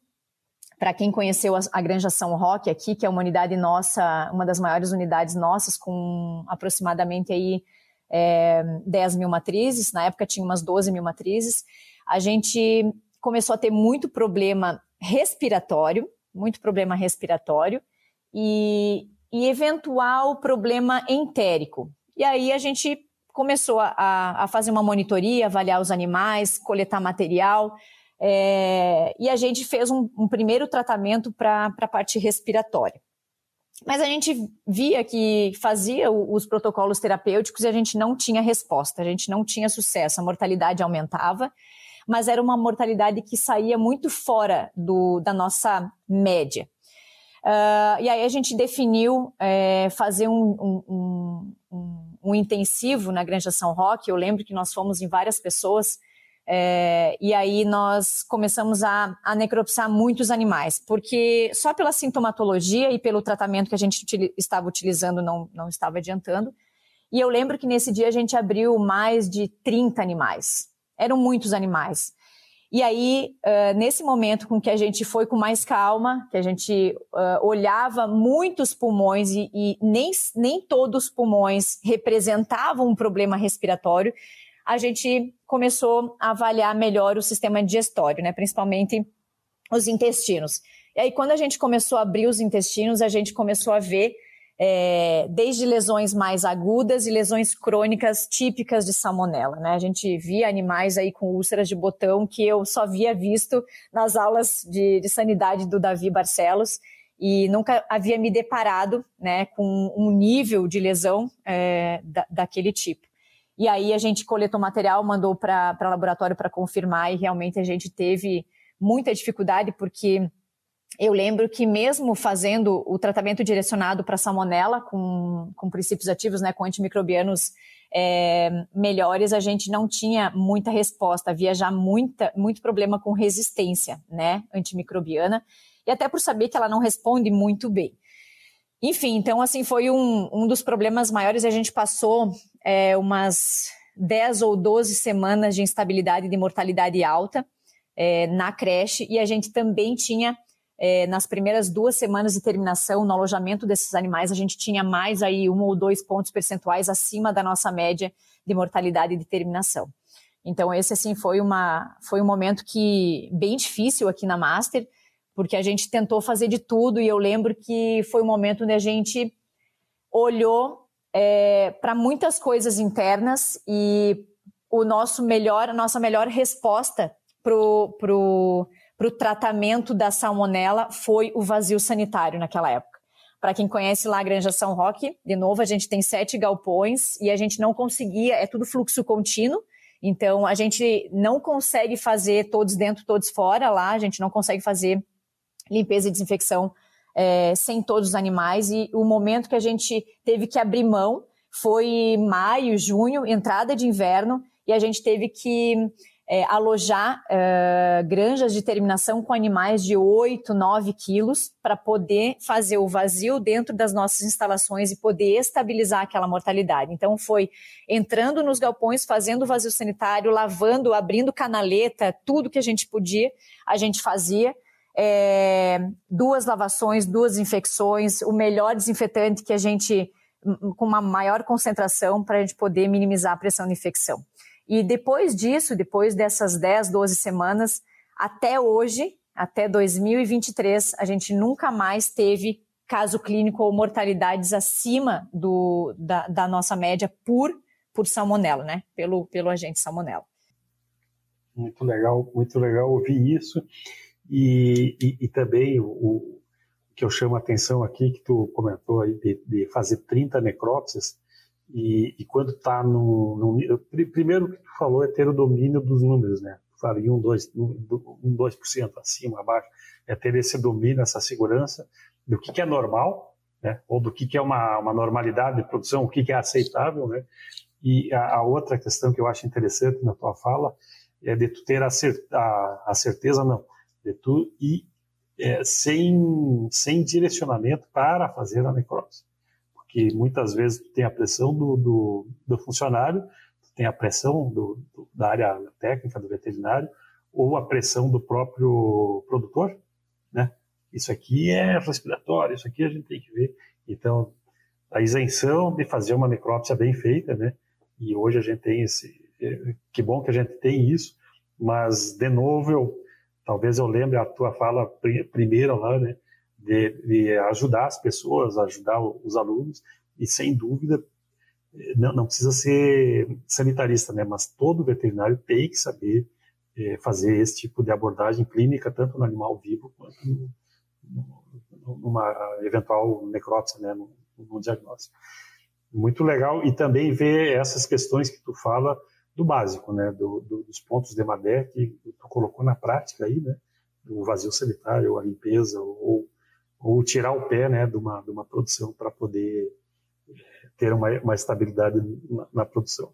para quem conheceu a, a Granja São Roque aqui, que é uma unidade nossa, uma das maiores unidades nossas, com aproximadamente aí é, 10 mil matrizes, na época tinha umas 12 mil matrizes, a gente começou a ter muito problema respiratório, muito problema respiratório e, e eventual problema entérico. E aí a gente começou a, a fazer uma monitoria, avaliar os animais, coletar material, é, e a gente fez um, um primeiro tratamento para a parte respiratória. Mas a gente via que fazia os protocolos terapêuticos e a gente não tinha resposta, a gente não tinha sucesso, a mortalidade aumentava, mas era uma mortalidade que saía muito fora do, da nossa média. Uh, e aí a gente definiu é, fazer um, um, um, um, intensivo na Granja São Roque. Eu lembro que nós fomos em várias pessoas é, e aí nós começamos a, a necropsar muitos animais, porque só pela sintomatologia e pelo tratamento que a gente util, estava utilizando não, não estava adiantando. E eu lembro que nesse dia a gente abriu mais de 30 animais. Eram muitos animais. E aí, uh, nesse momento com que a gente foi com mais calma, que a gente uh, olhava muitos pulmões e, e nem, nem todos os pulmões representavam um problema respiratório, a gente começou a avaliar melhor o sistema digestório, né? principalmente os intestinos. E aí, quando a gente começou a abrir os intestinos, a gente começou a ver é, desde lesões mais agudas e lesões crônicas típicas de salmonela. Né? A gente via animais aí com úlceras de botão que eu só via visto nas aulas de, de sanidade do Davi Barcelos e nunca havia me deparado né, com um nível de lesão é, da, daquele tipo. E aí a gente coletou material, mandou para laboratório para confirmar e realmente a gente teve muita dificuldade porque eu lembro que mesmo fazendo o tratamento direcionado para salmonela com, com princípios ativos, né, com antimicrobianos é, melhores, a gente não tinha muita resposta, havia já muita, muito problema com resistência, né, antimicrobiana, e até por saber que ela não responde muito bem. Enfim, então, assim, foi um, um dos problemas maiores. A gente passou é, umas 10 ou 12 semanas de instabilidade de mortalidade alta é, na creche e a gente também tinha, é, nas primeiras duas semanas de terminação, no alojamento desses animais, a gente tinha mais aí um ou dois pontos percentuais acima da nossa média de mortalidade de terminação. Então, esse, assim, foi, uma, foi um momento que bem difícil aqui na Master, porque a gente tentou fazer de tudo e eu lembro que foi um momento onde a gente olhou é, para muitas coisas internas e o nosso melhor, a nossa melhor resposta pro, pro, pro tratamento da salmonela foi o vazio sanitário naquela época. Para quem conhece lá a Granja São Roque, de novo, a gente tem sete galpões e a gente não conseguia, é tudo fluxo contínuo, então a gente não consegue fazer todos dentro, todos fora lá, a gente não consegue fazer limpeza e desinfecção é, sem todos os animais. E o momento que a gente teve que abrir mão foi maio, junho, entrada de inverno, e a gente teve que é, alojar é, granjas de terminação com animais de 8, 9 quilos para poder fazer o vazio dentro das nossas instalações e poder estabilizar aquela mortalidade. Então, foi entrando nos galpões, fazendo o vazio sanitário, lavando, abrindo canaleta, tudo que a gente podia, a gente fazia. É, duas lavações, duas infecções, o melhor desinfetante que a gente, com uma maior concentração, para a gente poder minimizar a pressão de infecção. E depois disso, depois dessas 10, 12 semanas, até hoje, até 2023, a gente nunca mais teve caso clínico ou mortalidades acima do, da, da nossa média por, por salmonela, né? Pelo, pelo agente salmonela. Muito legal, muito legal ouvir isso. E, e, e também o, o, que eu chamo a atenção aqui, que tu comentou aí, de, de fazer 30 necrópsias, e, e quando está no, no, Primeiro que tu falou é ter o domínio dos números, né? Tu em 1, 2, 1, 2% acima, abaixo. É ter esse domínio, essa segurança do que, que é normal, né? Ou do que, que é uma, uma normalidade de produção, o que, que é aceitável, né? E a, a, outra questão que eu acho interessante na tua fala é de tu ter a, a, a certeza, não, de tu ir é, sem, sem direcionamento para fazer a necrópsia que muitas vezes tu tem a pressão do, do, do funcionário, tem a pressão do, do, da área técnica do veterinário, ou a pressão do próprio produtor, né? Isso aqui é respiratório, isso aqui a gente tem que ver. Então, a isenção de fazer uma necrópsia bem feita, né? E hoje a gente tem esse, é, que bom que a gente tem isso, mas de novo eu, talvez eu lembre a tua fala primeira lá, né? de, de ajudar as pessoas, ajudar os alunos, e sem dúvida, não, não, precisa ser sanitarista, né? mas todo veterinário tem que saber é, fazer esse tipo de abordagem clínica, tanto no animal vivo quanto no, no, numa eventual necrópsia, né? no, no diagnóstico. Muito legal, e também ver essas questões que tu fala do básico, né? Do, do, dos pontos de Madé que tu colocou na prática aí, né? o vazio sanitário, a limpeza, ou ou tirar o pé né, de, uma, de uma produção para poder eh, ter uma, uma estabilidade na, na produção.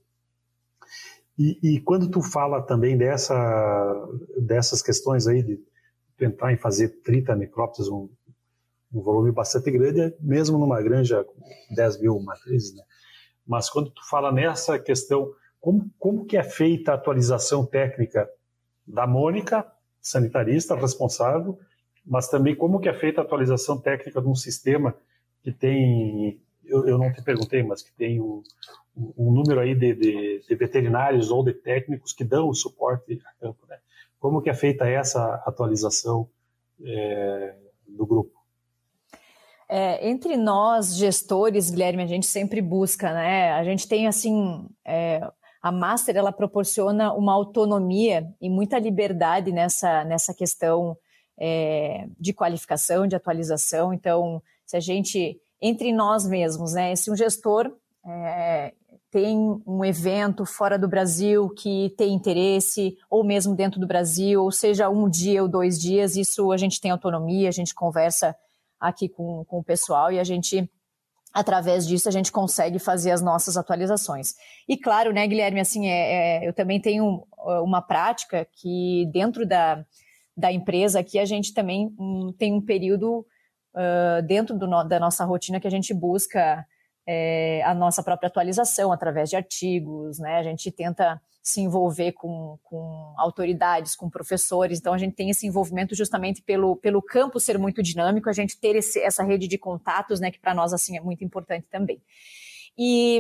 E, e, quando tu fala também dessa, dessas questões aí de tentar em fazer 30 necrópsias, um, um volume bastante grande, mesmo numa granja com 10 mil matrizes, né? Mas quando tu fala nessa questão, como, como que é feita a atualização técnica da Mônica, sanitarista responsável, mas também como que é feita a atualização técnica de um sistema que tem, eu, eu não te perguntei, mas que tem um, um número aí de, de, de, veterinários ou de técnicos que dão o suporte a campo, né? Como que é feita essa atualização é, do grupo? É, entre nós, gestores, Guilherme, a gente sempre busca, né? A gente tem, assim, é, a Master, ela proporciona uma autonomia e muita liberdade nessa, nessa questão é, de qualificação, de atualização. Então, se a gente, entre nós mesmos, né, se um gestor é, tem um evento fora do Brasil que tem interesse, ou mesmo dentro do Brasil, ou seja, um dia ou dois dias, isso a gente tem autonomia, a gente conversa aqui com, com o pessoal e a gente, através disso, a gente consegue fazer as nossas atualizações. E claro, né, Guilherme, assim, é, é eu também tenho uma prática que dentro da, da empresa aqui, a gente também um, tem um período uh, dentro no, da nossa rotina que a gente busca é, a nossa própria atualização através de artigos, né? A gente tenta se envolver com, com autoridades, com professores, então a gente tem esse envolvimento justamente pelo, pelo campo ser muito dinâmico, a gente ter esse, essa rede de contatos, né, que para nós assim é muito importante também. E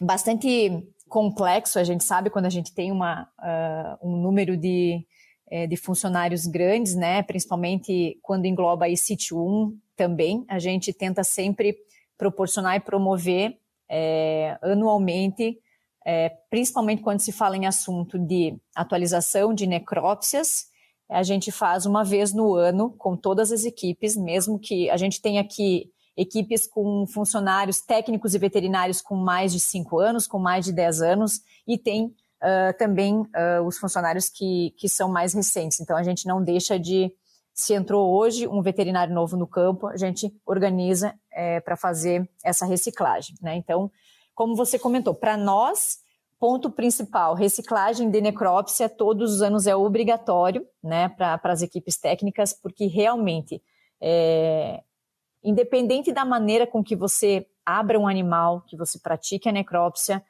bastante complexo, a gente sabe quando a gente tem uma, uh, um número de, é, de funcionários grandes, né? Principalmente quando engloba aí sítio 1 também. A gente tenta sempre proporcionar e promover é, anualmente, é, principalmente quando se fala em assunto de atualização de necrópsias, a gente faz uma vez no ano com todas as equipes, mesmo que a gente tenha aqui equipes com funcionários técnicos e veterinários com mais de 5 anos, com mais de 10 anos, e tem uh, também uh, os funcionários que, que são mais recentes. Então, a gente não deixa de. Se entrou hoje um veterinário novo no campo, a gente organiza é, para fazer essa reciclagem. Né? Então, como você comentou, para nós, ponto principal, reciclagem de necrópsia todos os anos é obrigatório, né, para as equipes técnicas, porque realmente, é, independente da maneira com que você abra um animal, que você pratique a necrópsia,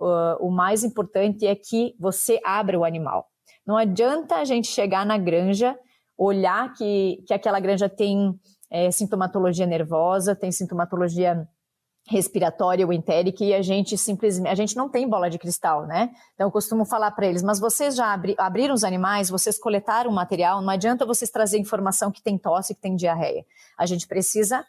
uh, o mais importante é que você abra o animal. Não adianta a gente chegar na granja, olhar que, que aquela granja tem é, sintomatologia nervosa, tem sintomatologia respiratória ou entérica e a gente simplesmente a gente não tem bola de cristal, né? Então eu costumo falar para eles, mas vocês já abri, abriram os animais, vocês coletaram o material, não adianta vocês trazer informação que tem tosse, que tem diarreia. A gente precisa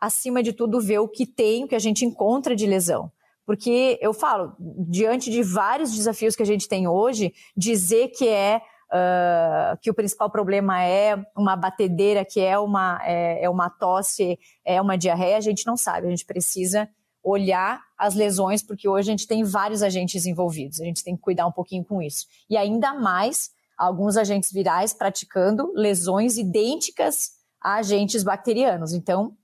acima de tudo ver o que tem, o que a gente encontra de lesão. Porque eu falo, diante de vários desafios que a gente tem hoje, dizer que é uh, que o principal problema é uma batedeira, que é uma, é, é uma tosse, é uma diarreia, a gente não sabe. A gente precisa olhar as lesões, porque hoje a gente tem vários agentes envolvidos. A gente tem que cuidar um pouquinho com isso. E ainda mais alguns agentes virais praticando lesões idênticas a agentes bacterianos. Então,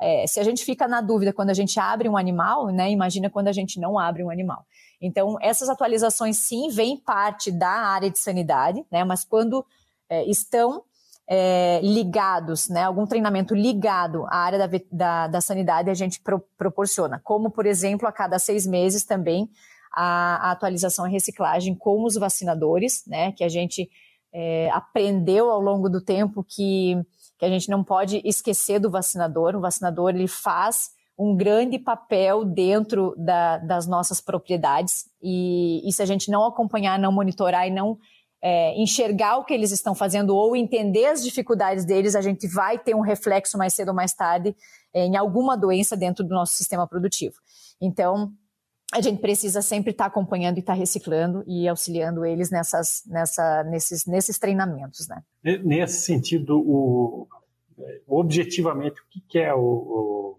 é, se a gente fica na dúvida quando a gente abre um animal, né, imagina quando a gente não abre um animal. Então, essas atualizações, sim, vêm parte da área de sanidade, né? Mas quando é, estão é, ligados, né? Algum treinamento ligado à área da, da, da sanidade, a gente pro, proporciona. Como, por exemplo, a cada seis meses também a, a atualização e reciclagem com os vacinadores, né? Que a gente é, aprendeu ao longo do tempo que, que a gente não pode esquecer do vacinador. O vacinador, ele faz um grande papel dentro da, das nossas propriedades e, e, se a gente não acompanhar, não monitorar e não é, enxergar o que eles estão fazendo ou entender as dificuldades deles, a gente vai ter um reflexo mais cedo ou mais tarde é, em alguma doença dentro do nosso sistema produtivo. Então, a gente precisa sempre estar acompanhando e estar reciclando e auxiliando eles nessas, nessa, nesses, nesses treinamentos, né? Nesse sentido, o, objetivamente, o que é o, o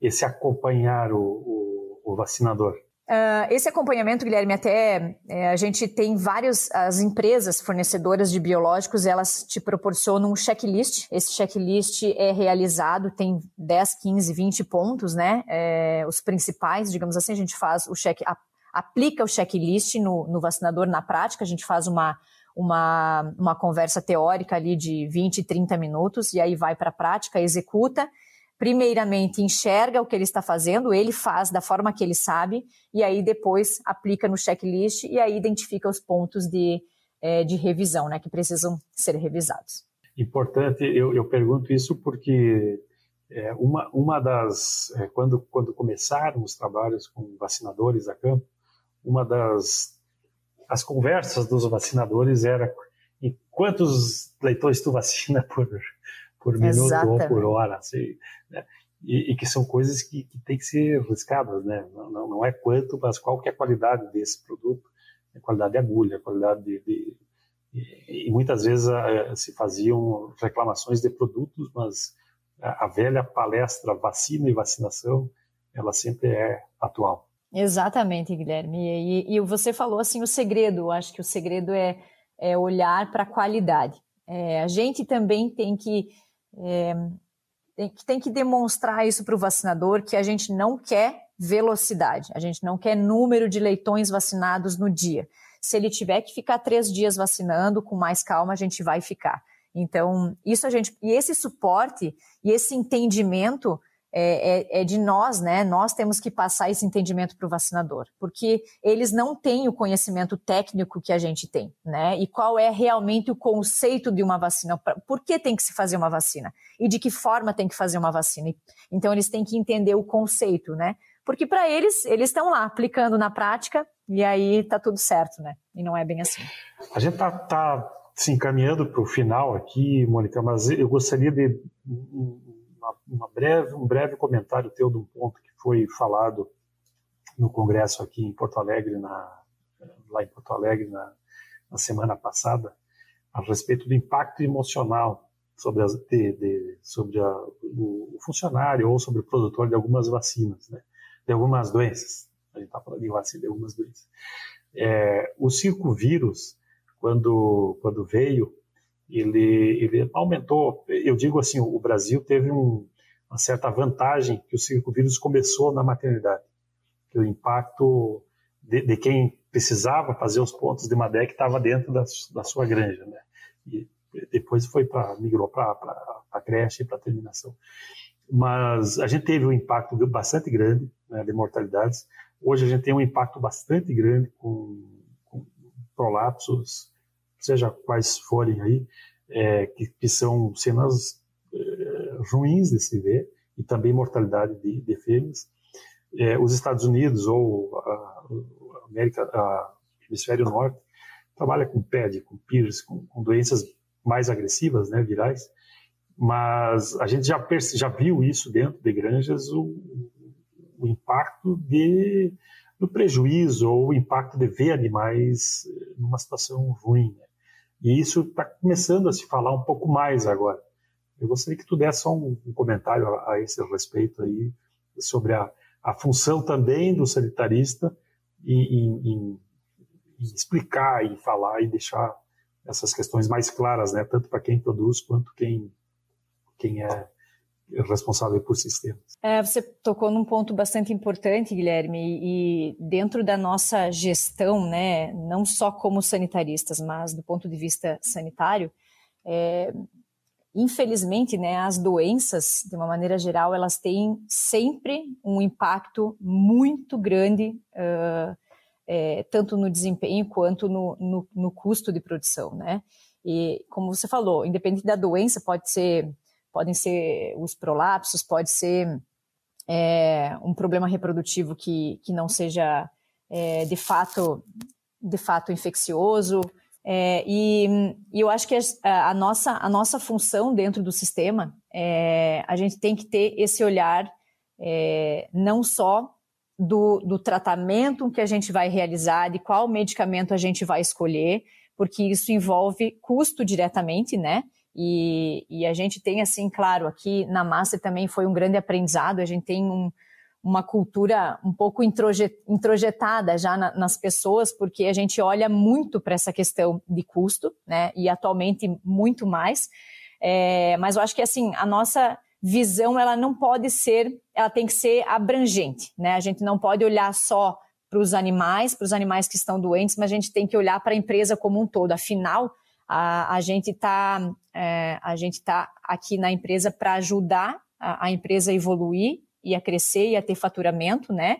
esse acompanhar o, o, o vacinador? Uh, esse acompanhamento, Guilherme, até é, a gente tem várias as empresas fornecedoras de biológicos, elas te proporcionam um checklist. Esse checklist é realizado, tem 10, 15, 20 pontos, né? É, os principais, digamos assim, a gente faz o check, a, aplica o checklist no, no vacinador na prática, a gente faz uma, uma, uma conversa teórica ali de 20, 30 minutos, e aí vai para a prática, executa primeiramente enxerga o que ele está fazendo, ele faz da forma que ele sabe, e aí depois aplica no checklist e aí identifica os pontos de, é, de revisão, né, que precisam ser revisados. Importante, eu, eu pergunto isso porque é, uma, uma das, é, quando, quando começaram os trabalhos com vacinadores a campo, uma das as conversas dos vacinadores era em quantos leitores tu vacina por, por minuto Exatamente. ou por hora, assim, né? e, e, que são coisas que, que têm que ser riscadas, né? Não, não, não, é quanto, mas qual que é a qualidade desse produto, a qualidade de agulha, a qualidade de, de e, e, muitas vezes a, se faziam reclamações de produtos, mas a, a velha palestra vacina e vacinação, ela sempre é atual. Exatamente, Guilherme. E, e, você falou assim o segredo. Eu acho que o segredo é, é olhar para a qualidade. É, a gente também tem que é, tem, tem que demonstrar isso para o vacinador que a gente não quer velocidade, a gente não quer número de leitões vacinados no dia. Se ele tiver que ficar três dias vacinando, com mais calma, a gente vai ficar. Então, isso a gente. E esse suporte e esse entendimento é, é, é, de nós, né? Nós temos que passar esse entendimento para o vacinador, porque eles não têm o conhecimento técnico que a gente tem, né? E qual é realmente o conceito de uma vacina? Por que tem que se fazer uma vacina? E de que forma tem que fazer uma vacina? Então eles têm que entender o conceito, né? Porque para eles, eles estão lá aplicando na prática e aí tá tudo certo, né? E não é bem assim. A gente tá, tá se encaminhando para o final aqui, Mônica, mas eu gostaria de uma breve, um breve comentário teu de um ponto que foi falado no congresso aqui em Porto Alegre, na, lá em Porto Alegre na, na semana passada, a respeito do impacto emocional sobre, as, de, de, sobre a, o, funcionário ou sobre o produtor de algumas vacinas, né? de algumas doenças. A gente está falando de vacina de algumas doenças. É, o circovírus, quando, quando veio, ele, ele aumentou. Eu digo assim, o Brasil teve um, uma certa vantagem que o circovírus começou na maternidade, que o impacto de, de quem precisava fazer os pontos de que estava dentro da, da, sua granja, né? E depois foi para migrou para a creche e para terminação. Mas a gente teve um impacto bastante grande né, de mortalidades. Hoje a gente tem um impacto bastante grande com, com prolapsos, seja quais forem aí, é, que, que, são cenas é, ruins de se ver e também mortalidade de, de fêmeas. É, os Estados Unidos ou a, América, a hemisfério norte, trabalha com PED, com PIRS, com, com doenças mais agressivas, né, virais, mas a gente já, já viu isso dentro de granjas, o, o impacto de, do prejuízo ou o impacto de ver animais numa situação ruim. Né? E isso está começando a se falar um pouco mais agora. Eu gostaria que tu desse só um, um comentário a, a, esse respeito aí, sobre a, a função também do sanitarista em, em, em explicar e falar e deixar essas questões mais claras, né, tanto para quem produz quanto quem, quem é responsável por sistemas. É, você tocou num ponto bastante importante, Guilherme, e dentro da nossa gestão, né, não só como sanitaristas, mas do ponto de vista sanitário, é, infelizmente, né, as doenças, de uma maneira geral, elas têm sempre um impacto muito grande, uh, é, tanto no desempenho quanto no, no, no, custo de produção, né? E como você falou, independente da doença, pode ser, podem ser os prolapsos, pode ser é, um problema reprodutivo que, que não seja é, de fato de fato infeccioso, é, e, e, eu acho que a, a, nossa, a nossa função dentro do sistema, é, a gente tem que ter esse olhar é, não só do, do tratamento que a gente vai realizar, de qual medicamento a gente vai escolher, porque isso envolve custo diretamente, né? E, e a gente tem, assim, claro, aqui na Master também foi um grande aprendizado, a gente tem um, uma cultura um pouco introjetada já na, nas pessoas, porque a gente olha muito para essa questão de custo, né? E atualmente muito mais. É, mas eu acho que assim a nossa visão ela não pode ser, ela tem que ser abrangente, né? A gente não pode olhar só para os animais, para os animais que estão doentes, mas a gente tem que olhar para a empresa como um todo. Afinal, a, a gente está é, a gente tá aqui na empresa para ajudar a, a empresa a evoluir ia crescer, ia ter faturamento, né?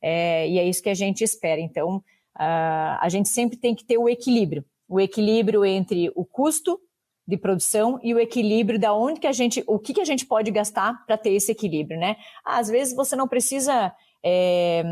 É, e é isso que a gente espera. Então, uh, a gente sempre tem que ter o equilíbrio, o equilíbrio entre o custo de produção e o equilíbrio da onde que a gente, o que, que a gente pode gastar para ter esse equilíbrio, né? Às vezes você não precisa é,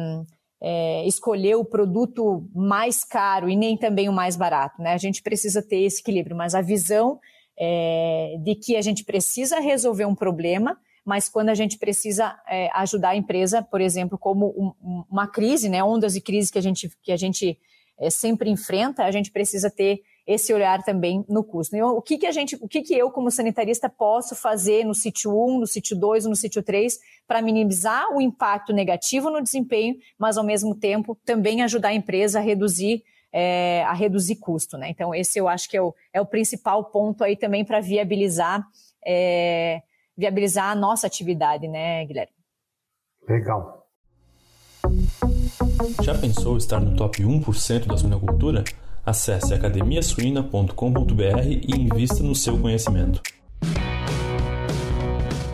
é, escolher o produto mais caro e nem também o mais barato, né? A gente precisa ter esse equilíbrio, mas a visão é, de que a gente precisa resolver um problema mas quando a gente precisa é, ajudar a empresa, por exemplo, como um, uma crise, né, ondas de crise que a gente, que a gente é, sempre enfrenta, a gente precisa ter esse olhar também no custo. Então, o que, que a gente, o que, que eu, como sanitarista, posso fazer no sítio 1, no sítio 2, no sítio 3, para minimizar o impacto negativo no desempenho, mas ao mesmo tempo também ajudar a empresa a reduzir é, a reduzir custo, né? Então, esse eu acho que é o, é o principal ponto aí também para viabilizar é, viabilizar a nossa atividade, né, Guilherme? Legal. Já pensou estar no top 1% da suinocultura? Acesse academiasuina.com.br e invista no seu conhecimento.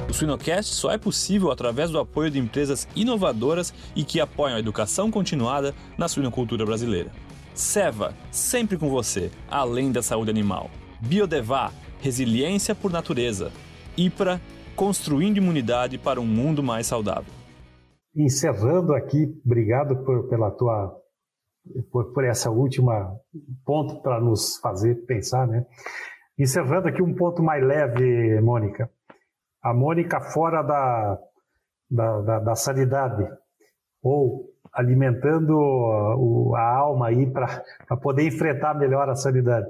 O Suinocast só é possível através do apoio de empresas inovadoras e que apoiam a educação continuada na suinocultura brasileira. Seva, sempre com você, além da saúde animal. Biodevá, resiliência por natureza. IPRA, construindo imunidade para um mundo mais saudável. Encerrando aqui, obrigado por, pela tua por, por essa última ponto para nos fazer pensar, né? Encerrando aqui um ponto mais leve, Mônica. A Mônica fora da, da, da, da sanidade ou alimentando a alma aí para poder enfrentar melhor a sanidade.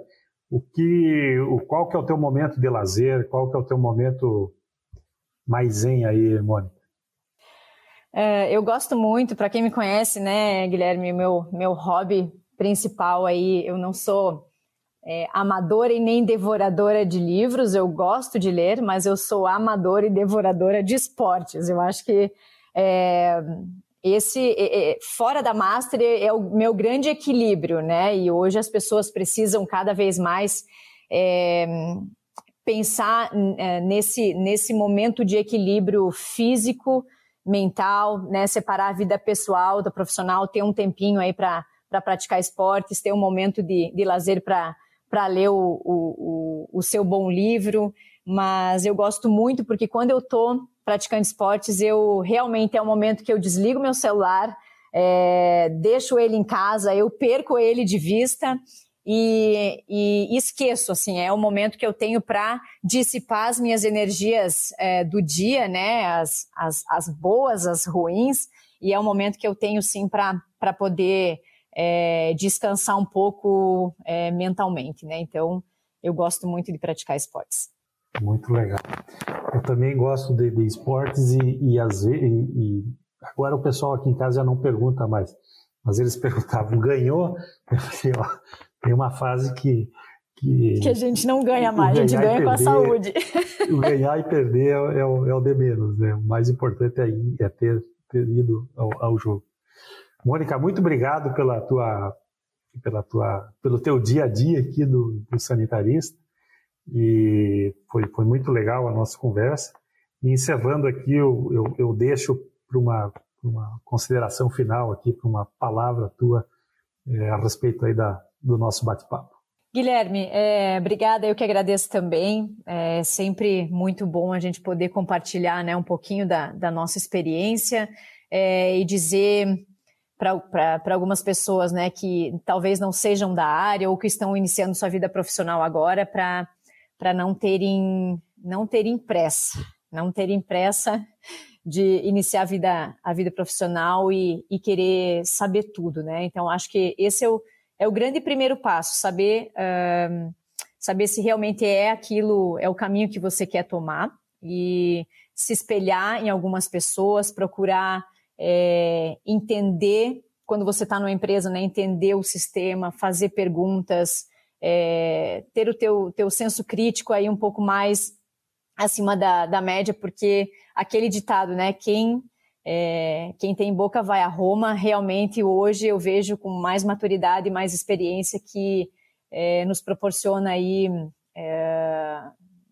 O que, o, qual que é o teu momento de lazer? Qual que é o teu momento mais zen aí, Mônica? É, eu gosto muito, para quem me conhece, né, Guilherme, meu, meu hobby principal aí, eu não sou é, amadora e nem devoradora de livros, eu gosto de ler, mas eu sou amadora e devoradora de esportes. Eu acho que é, esse fora da master é o meu grande equilíbrio, né? E hoje as pessoas precisam cada vez mais é, pensar é, nesse, nesse momento de equilíbrio físico, mental, né? Separar a vida pessoal da profissional, ter um tempinho aí para praticar esportes, ter um momento de, de lazer para ler o, o, o, o seu bom livro. Mas eu gosto muito porque quando eu tô praticando esportes, eu realmente é um momento que eu desligo meu celular, é, deixo ele em casa, eu perco ele de vista e, e, esqueço, assim, é o momento que eu tenho para dissipar as minhas energias é, do dia, né, as, as, as, boas, as ruins, e é o momento que eu tenho, sim, para poder é, descansar um pouco é, mentalmente, né, então eu gosto muito de praticar esportes. Muito legal. Eu também gosto de, de esportes e, e, e, e, agora o pessoal aqui em casa já não pergunta mais, mas eles perguntavam, ganhou? Eu falei, ó, tem uma fase que, que... Que a gente não ganha mais, a gente ganha perder, com a saúde. O ganhar e perder é, é, o, é o de menos, né? O mais importante é, ir, é ter, ter ido ao, ao jogo. Mônica, muito obrigado pela tua, pela tua, pelo teu dia a dia aqui do, do sanitarista e foi, foi muito legal a nossa conversa. E encerrando aqui, eu, eu, eu deixo para uma, uma consideração final aqui, para uma palavra tua é, a respeito aí da, do nosso bate-papo. Guilherme, é, obrigada, eu que agradeço também. É sempre muito bom a gente poder compartilhar né, um pouquinho da, da nossa experiência é, e dizer para algumas pessoas né, que talvez não sejam da área ou que estão iniciando sua vida profissional agora, para não terem não terem pressa, não terem pressa de iniciar a vida a vida profissional e, e querer saber tudo, né? Então acho que esse é o, é o grande primeiro passo, saber saber se realmente é aquilo, é o caminho que você quer tomar e se espelhar em algumas pessoas, procurar é, entender quando você está numa empresa, né? Entender o sistema, fazer perguntas é, ter o teu, teu senso crítico aí um pouco mais acima da, da média, porque aquele ditado, né, quem, é, quem tem boca vai a Roma, realmente hoje eu vejo com mais maturidade e mais experiência que é, nos proporciona aí é,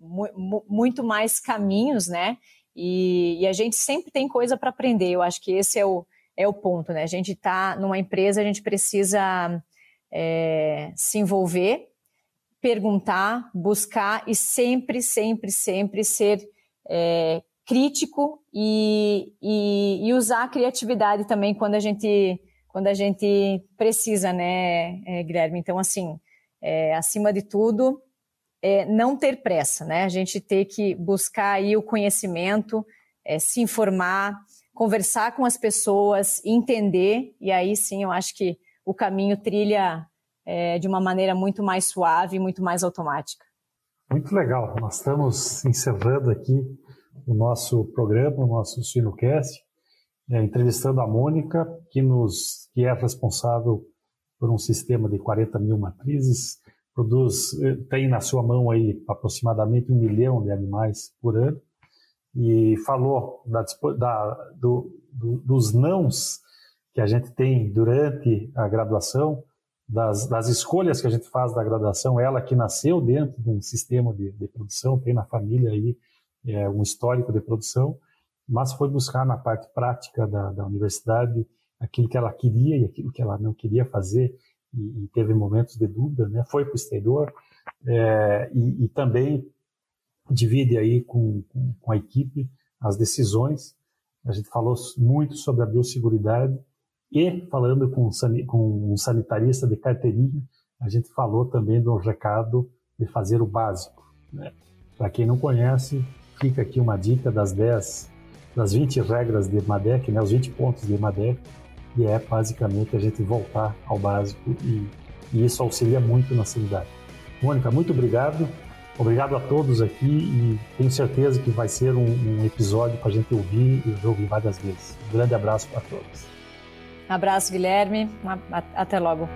mu muito mais caminhos, né, e, e, a gente sempre tem coisa para aprender, eu acho que esse é o, é o ponto, né, a gente está numa empresa, a gente precisa é, se envolver, perguntar, buscar e sempre, sempre, sempre ser é, crítico e, e, e, usar a criatividade também quando a gente quando a gente precisa, né, é, Guilherme? Então, assim, é, acima de tudo, é, não ter pressa, né? A gente ter que buscar aí o conhecimento, é, se informar, conversar com as pessoas, entender, e aí sim eu acho que o caminho trilha é, de uma maneira muito mais suave, muito mais automática. Muito legal. Nós estamos encerrando aqui o nosso programa, o nosso Suinocast, é, entrevistando a Mônica, que, nos, que é responsável por um sistema de 40 mil matrizes, produz, eh, tem na sua mão aí aproximadamente um milhão de animais por ano, e falou da, da, do, do, dos nãos que a gente tem durante a graduação, das, das, escolhas que a gente faz da graduação, ela que nasceu dentro de um sistema de, de produção, tem na família aí é, um histórico de produção, mas foi buscar na parte prática da, da universidade aquilo que ela queria e aquilo que ela não queria fazer e, e teve momentos de dúvida, né? Foi para o exterior é, e, e, também divide aí com, com, com a equipe as decisões. A gente falou muito sobre a biosseguridade e falando com, com um sanitarista de carteirinha, a gente falou também do recado de fazer o básico. Né? Para quem não conhece, fica aqui uma dica das 10, das 20 regras de MADEC, né? os 20 pontos de MADEC, e é basicamente a gente voltar ao básico e, e isso auxilia muito na sanidade. Mônica, muito obrigado. Obrigado a todos aqui e tenho certeza que vai ser um, um episódio para a gente ouvir e ouvir várias vezes. Um grande abraço para todos. Abraço, Guilherme. Até logo.